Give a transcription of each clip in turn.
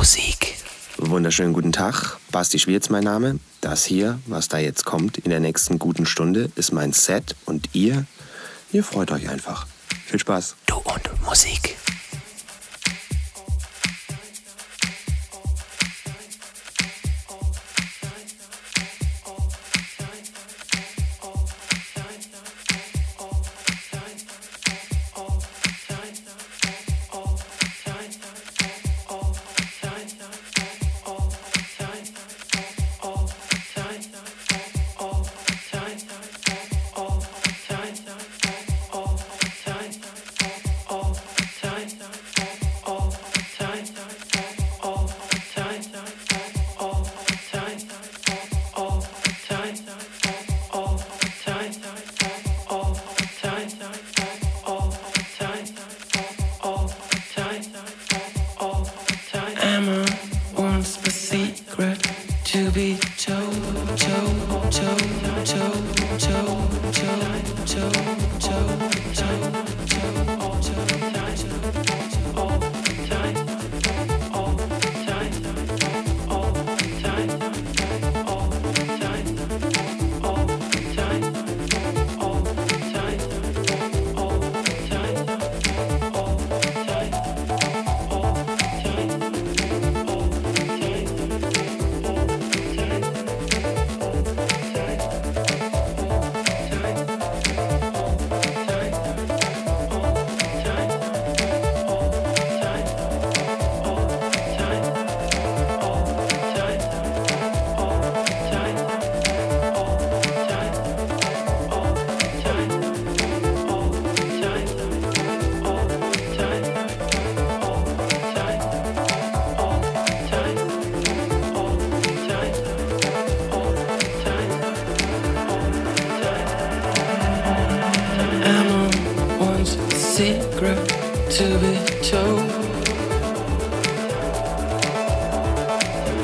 Musik. Wunderschönen guten Tag, Basti Schwierz mein Name. Das hier, was da jetzt kommt in der nächsten guten Stunde, ist mein Set und ihr, ihr freut euch einfach. Viel Spaß. Du und Musik.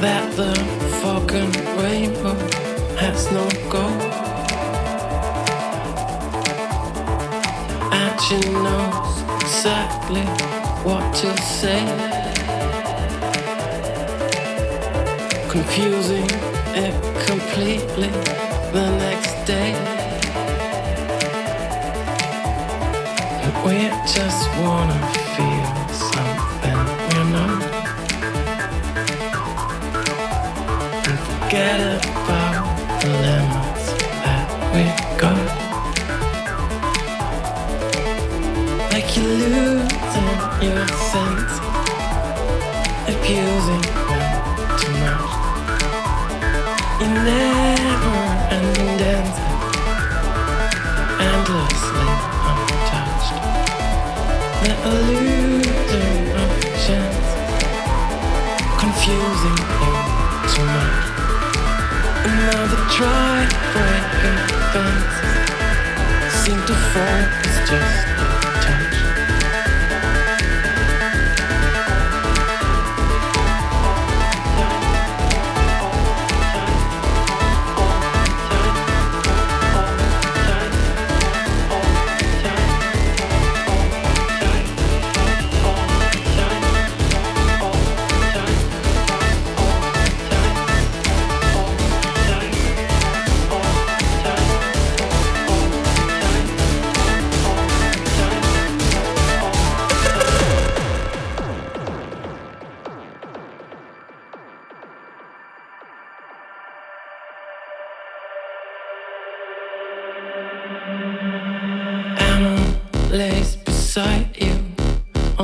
that the fucking rainbow has no goal, And she knows exactly what to say. Confusing it completely the next day.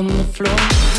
on the floor.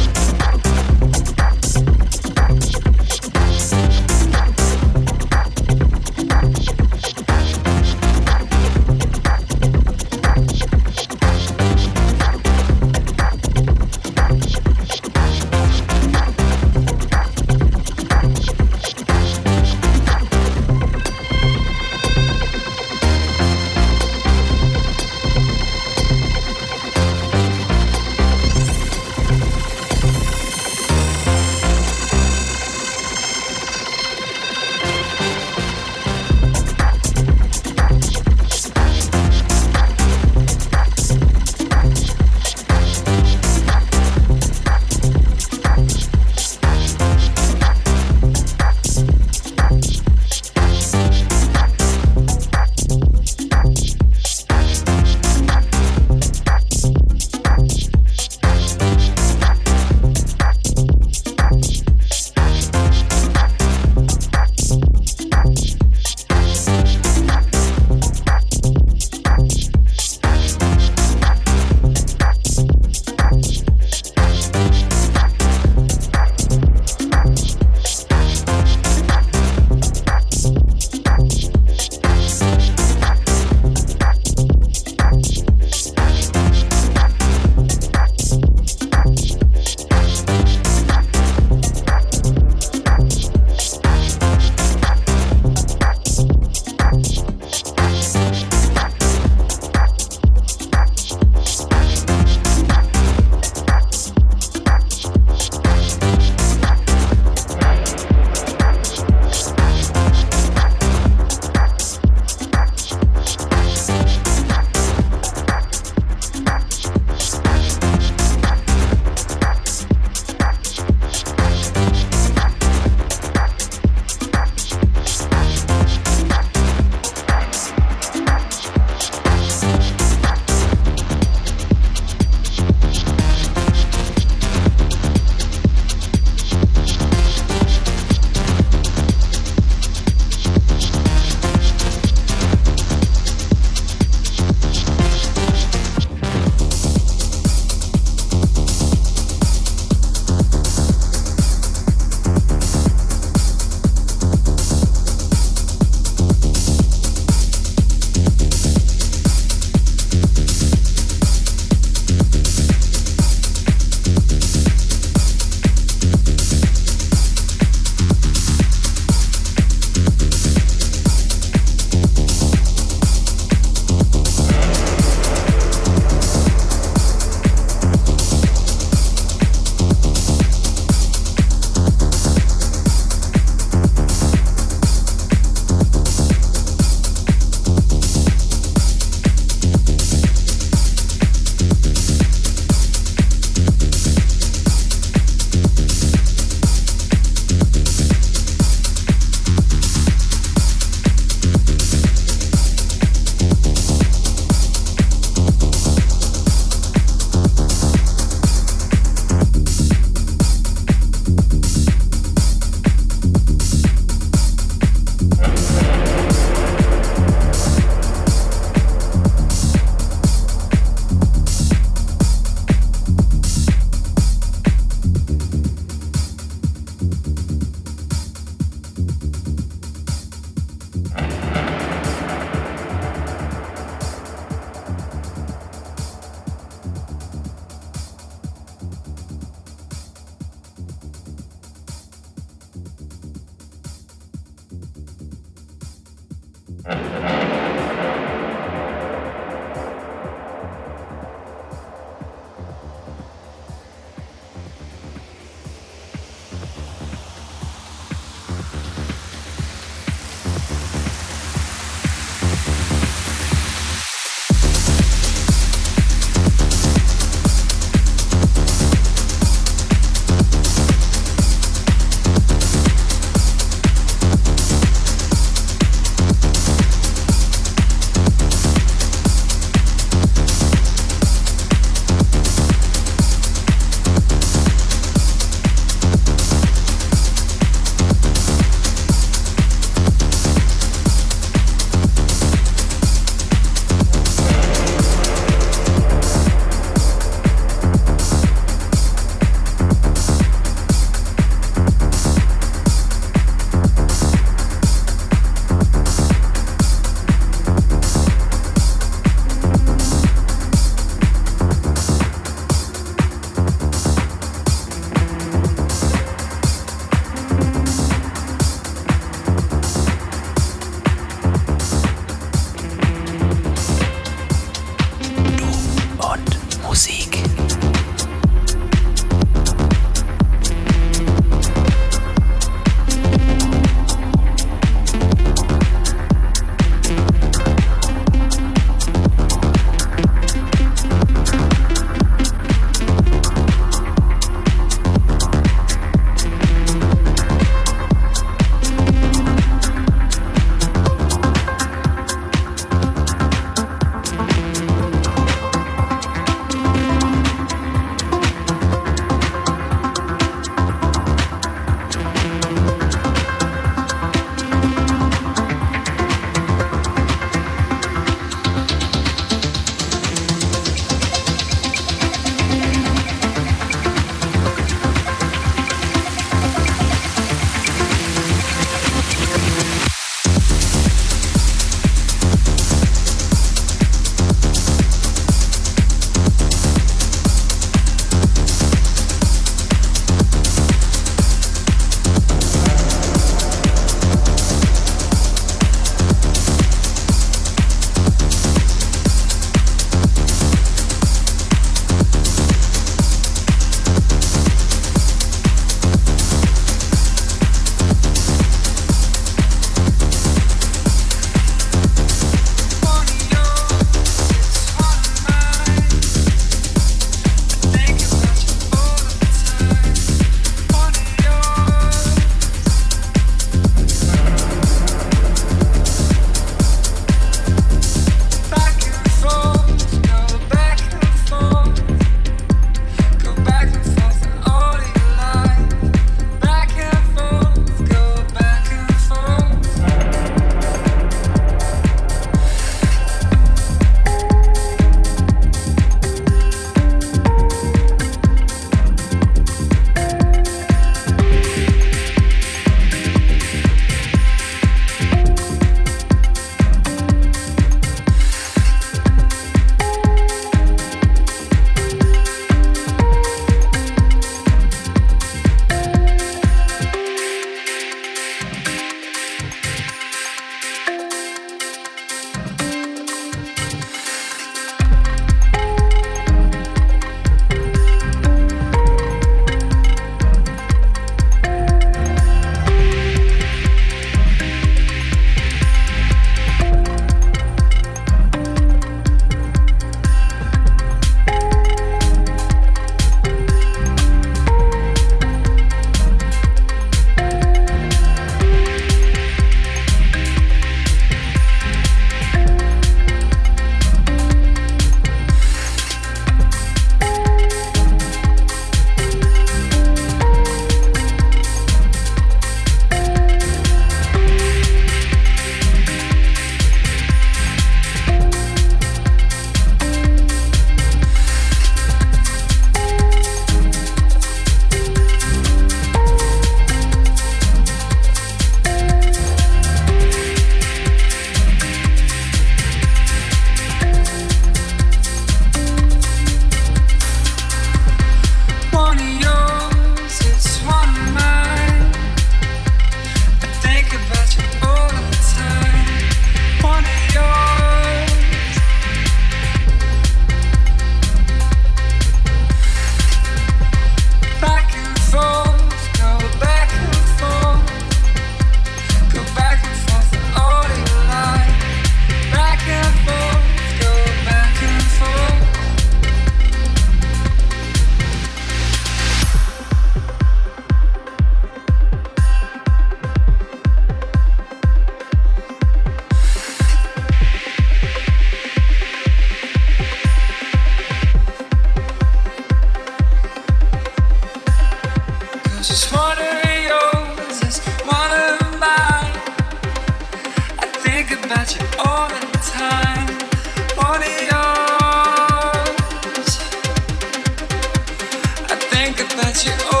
think about you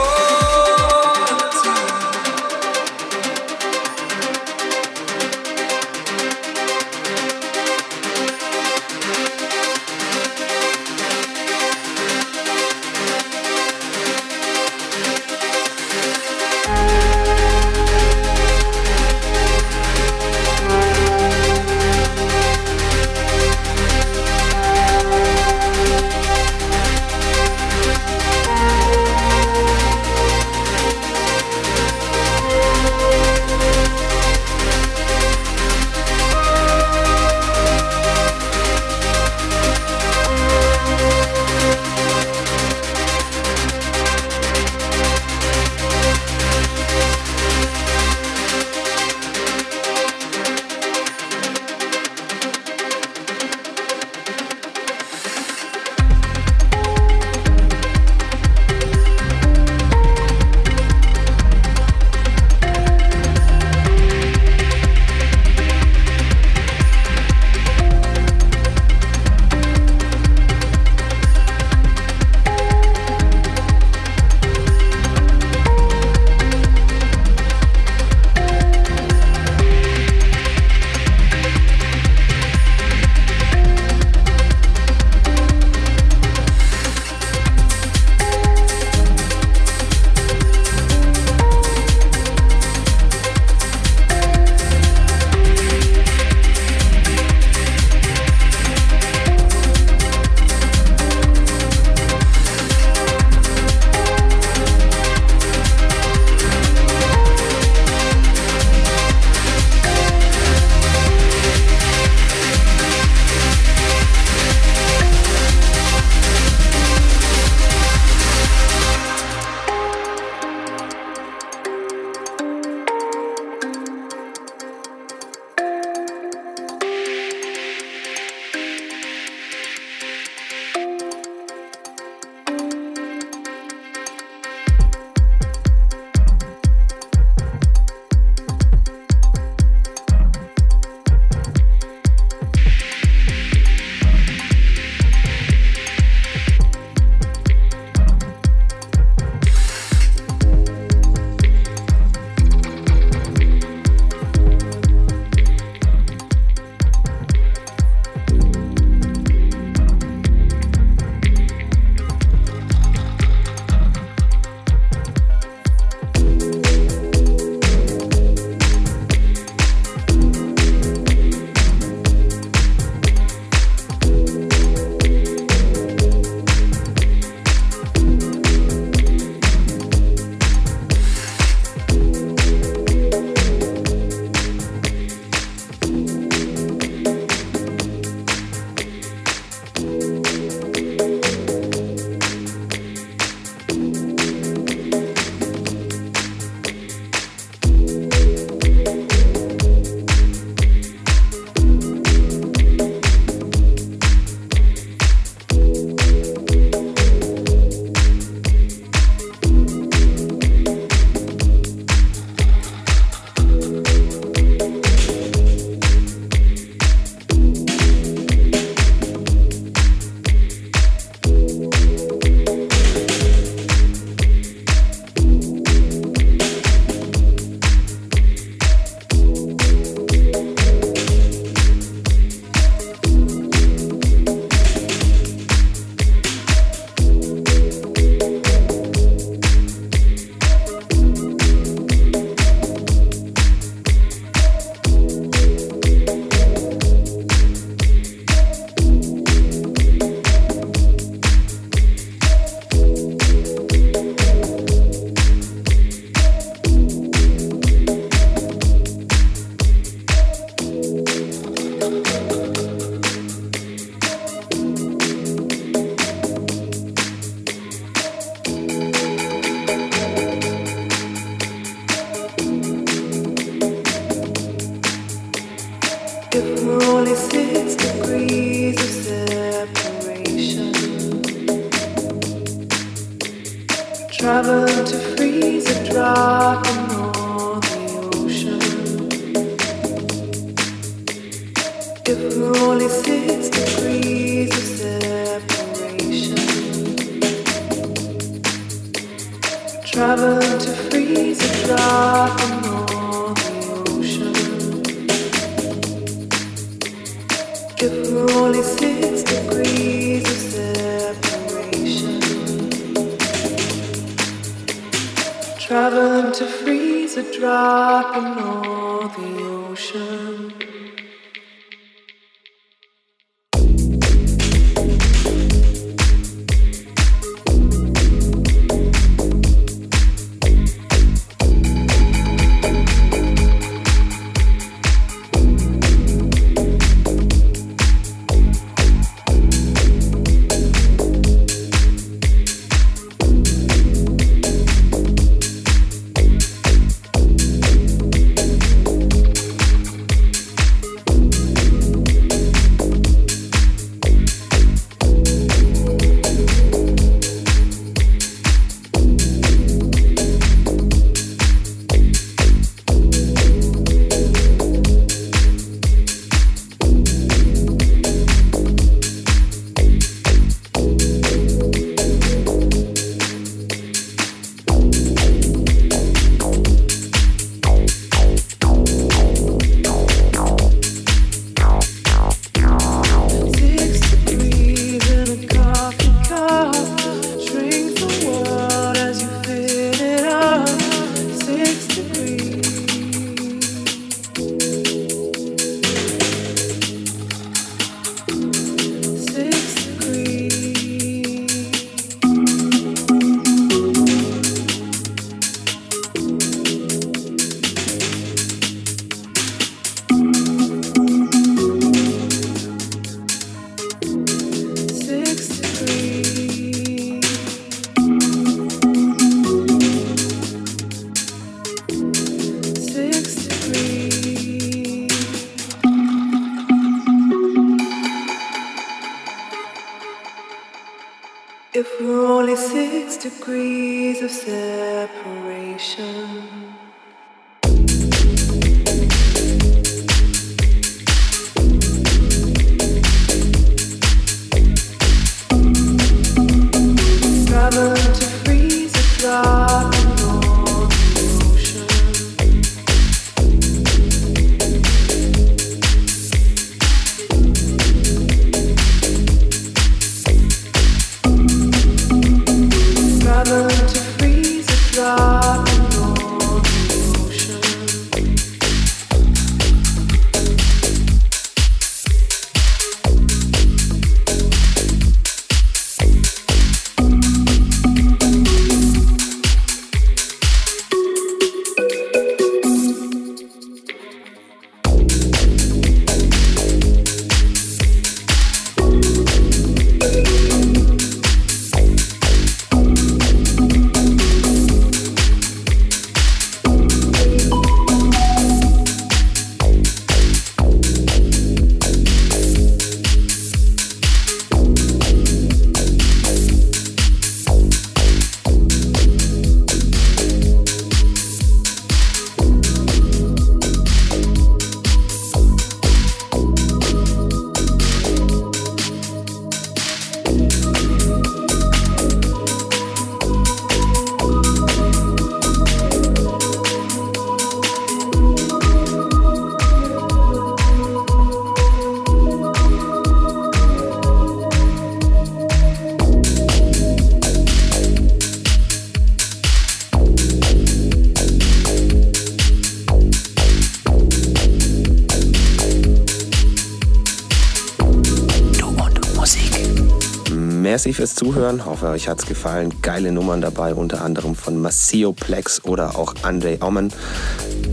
fürs Zuhören. Hoffe, euch hat's gefallen. Geile Nummern dabei, unter anderem von Maceo Plex oder auch Andre Omen.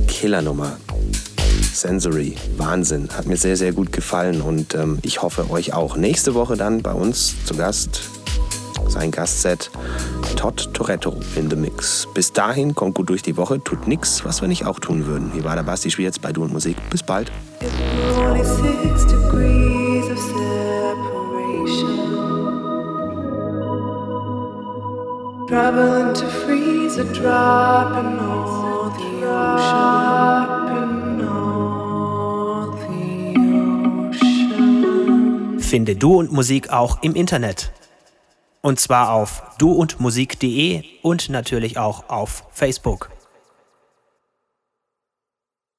Killernummer. Sensory. Wahnsinn. Hat mir sehr, sehr gut gefallen und ähm, ich hoffe euch auch. Nächste Woche dann bei uns zu Gast sein Gastset Todd Toretto in the Mix. Bis dahin kommt gut durch die Woche, tut nix, was wir nicht auch tun würden. Hier war der Basti Schwierz bei Du und Musik. Bis bald. Traveling to freeze a drop. In all the ocean. Finde Du und Musik auch im Internet. Und zwar auf duundmusik.de und natürlich auch auf Facebook.